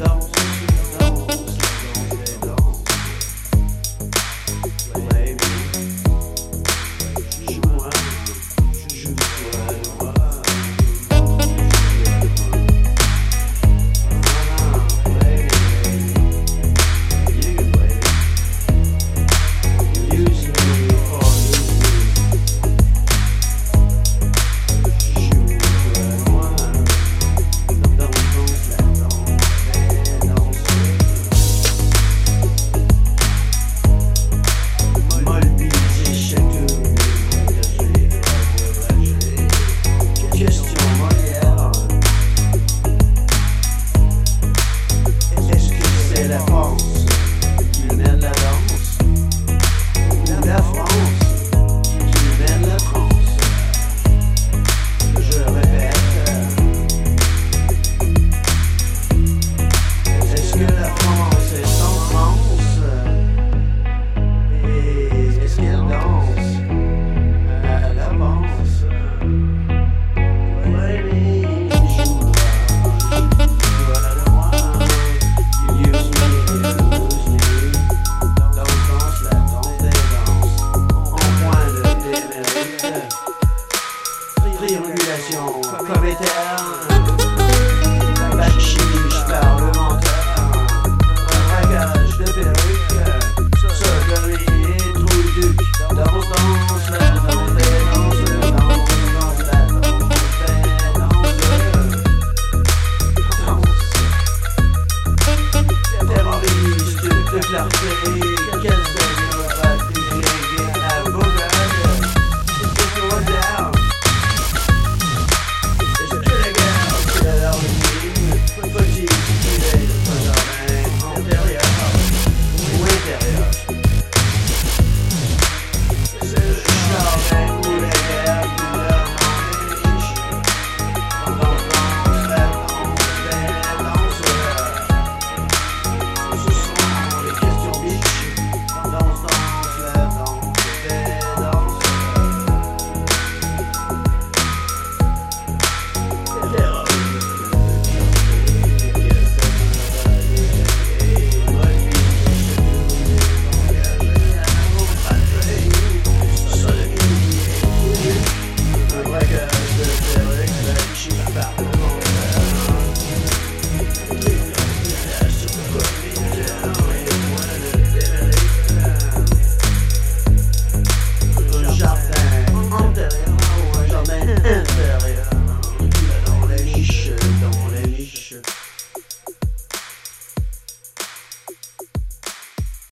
solidão. clarté, quelles